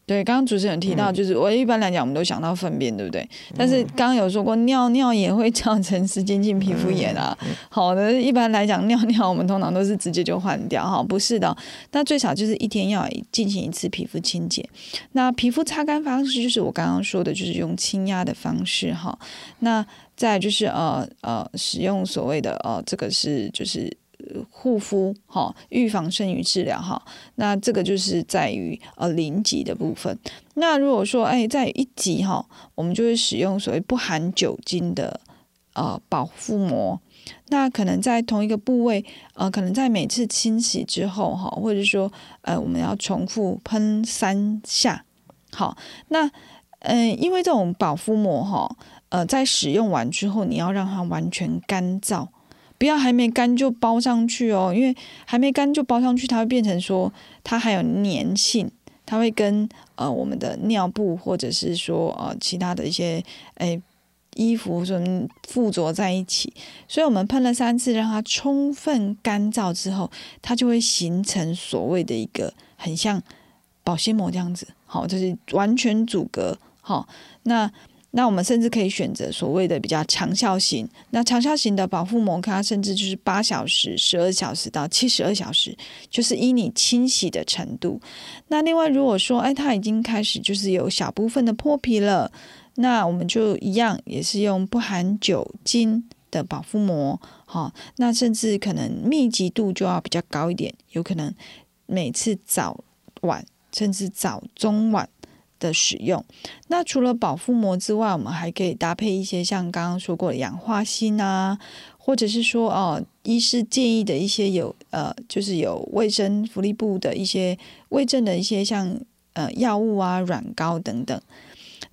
对，刚刚主持人提到，嗯就是我一般来讲，我们都想到粪便，对不对？但是刚刚有说过，尿尿也会造成湿巾性皮肤炎啊。嗯好的，一般来讲，尿尿我们通常都是直接就换掉哈，不是的。那最少就是一天要进行一次皮肤清洁。那皮肤擦干方式就是我刚刚说的，就是用轻压的方式哈。那再就是呃呃，使用所谓的呃，这个是就是。护肤哈，预防胜于治疗哈。那这个就是在于呃零级的部分。那如果说哎在一级哈，我们就会使用所谓不含酒精的呃保护膜。那可能在同一个部位，呃，可能在每次清洗之后哈，或者说呃我们要重复喷三下。好，那嗯、因为这种保肤膜哈，呃，在使用完之后，你要让它完全干燥。不要还没干就包上去哦，因为还没干就包上去，它会变成说它还有粘性，它会跟呃我们的尿布或者是说呃其他的一些诶衣服什么附着在一起，所以我们喷了三次，让它充分干燥之后，它就会形成所谓的一个很像保鲜膜这样子，好，就是完全阻隔，好，那。那我们甚至可以选择所谓的比较长效型，那长效型的保护膜，它甚至就是八小时、十二小时到七十二小时，就是依你清洗的程度。那另外，如果说哎，它已经开始就是有小部分的破皮了，那我们就一样也是用不含酒精的保护膜，好，那甚至可能密集度就要比较高一点，有可能每次早晚甚至早中晚。的使用，那除了保护膜之外，我们还可以搭配一些像刚刚说过的氧化锌啊，或者是说哦，医师建议的一些有呃，就是有卫生福利部的一些卫生的一些像呃药物啊、软膏等等。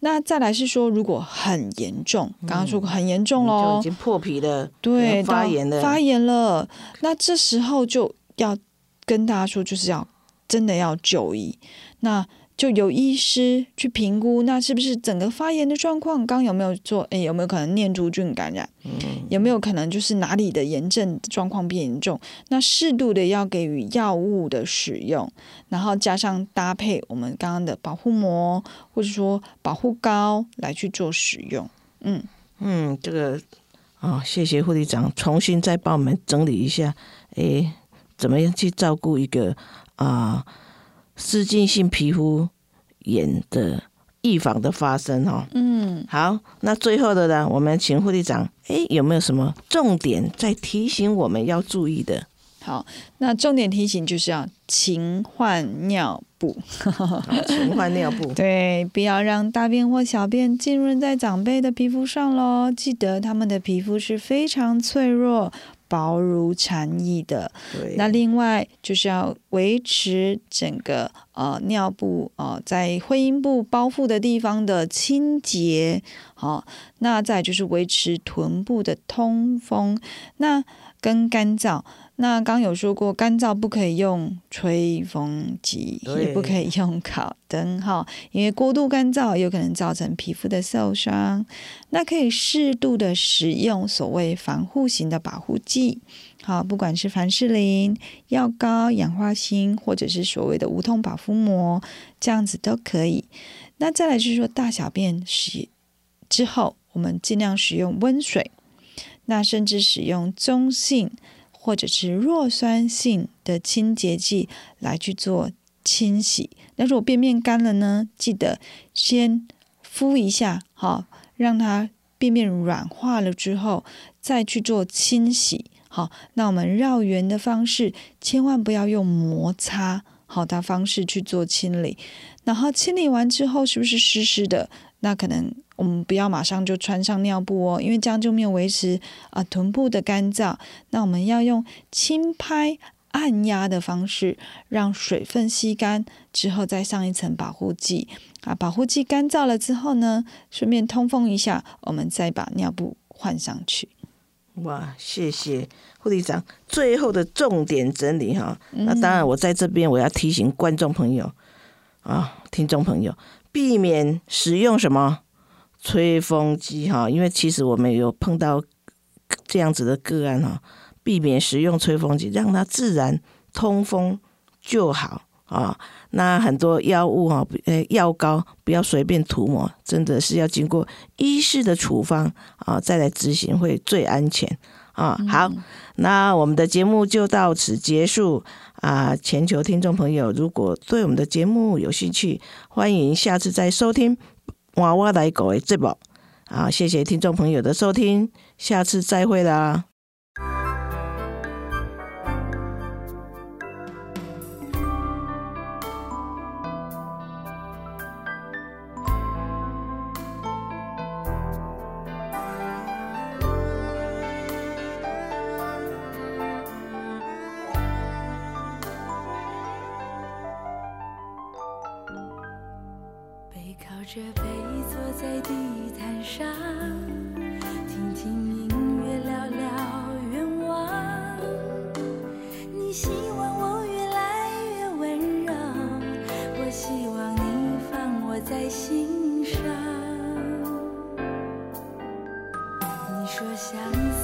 那再来是说，如果很严重，刚刚说过很严重喽，就已经破皮了，对，发炎了，发炎了，那这时候就要跟大家说，就是要真的要就医。那就有医师去评估，那是不是整个发炎的状况？刚有没有做？诶，有没有可能念珠菌感染？有没有可能就是哪里的炎症状况变严重？那适度的要给予药物的使用，然后加上搭配我们刚刚的保护膜或者说保护膏来去做使用。嗯嗯，这个啊，谢谢护理长重新再帮我们整理一下，诶，怎么样去照顾一个啊？湿菌性皮肤炎的预防的发生哈，嗯，好，那最后的呢，我们请护理长，哎，有没有什么重点在提醒我们要注意的？好，那重点提醒就是要勤换尿布，勤换尿布，对，不要让大便或小便浸润在长辈的皮肤上喽。记得他们的皮肤是非常脆弱。薄如蝉翼的，那另外就是要维持整个呃尿布呃在会阴部包覆的地方的清洁，好，那再就是维持臀部的通风，那跟干燥。那刚有说过，干燥不可以用吹风机，也不可以用烤灯哈，因为过度干燥有可能造成皮肤的受伤。那可以适度的使用所谓防护型的保护剂，好，不管是凡士林、药膏、氧化锌，或者是所谓的无痛保肤膜，这样子都可以。那再来就是说，大小便洗之后，我们尽量使用温水，那甚至使用中性。或者是弱酸性的清洁剂来去做清洗。那如果便便干了呢？记得先敷一下，好，让它便便软化了之后再去做清洗。好，那我们绕圆的方式，千万不要用摩擦好的方式去做清理。然后清理完之后，是不是湿湿的？那可能。我们不要马上就穿上尿布哦，因为这样就没有维持啊臀部的干燥。那我们要用轻拍、按压的方式，让水分吸干之后，再上一层保护剂啊。保护剂干燥了之后呢，顺便通风一下，我们再把尿布换上去。哇，谢谢护理长，最后的重点整理哈。那当然，我在这边我要提醒观众朋友啊，听众朋友，避免使用什么。吹风机哈，因为其实我们有碰到这样子的个案哈，避免使用吹风机，让它自然通风就好啊。那很多药物哈，呃，药膏不要随便涂抹，真的是要经过医师的处方啊，再来执行会最安全啊。好，那我们的节目就到此结束啊。全球听众朋友，如果对我们的节目有兴趣，欢迎下次再收听。娃娃来狗的节目啊，谢谢听众朋友的收听，下次再会啦。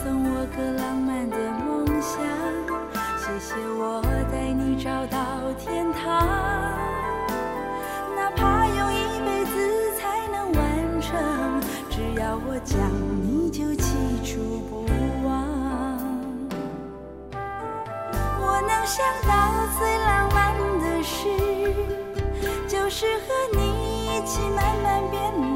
送我个浪漫的梦想，谢谢我带你找到天堂，哪怕用一辈子才能完成，只要我讲，你就记住不忘，我能想到最浪漫的事。就是和你一起慢慢变老。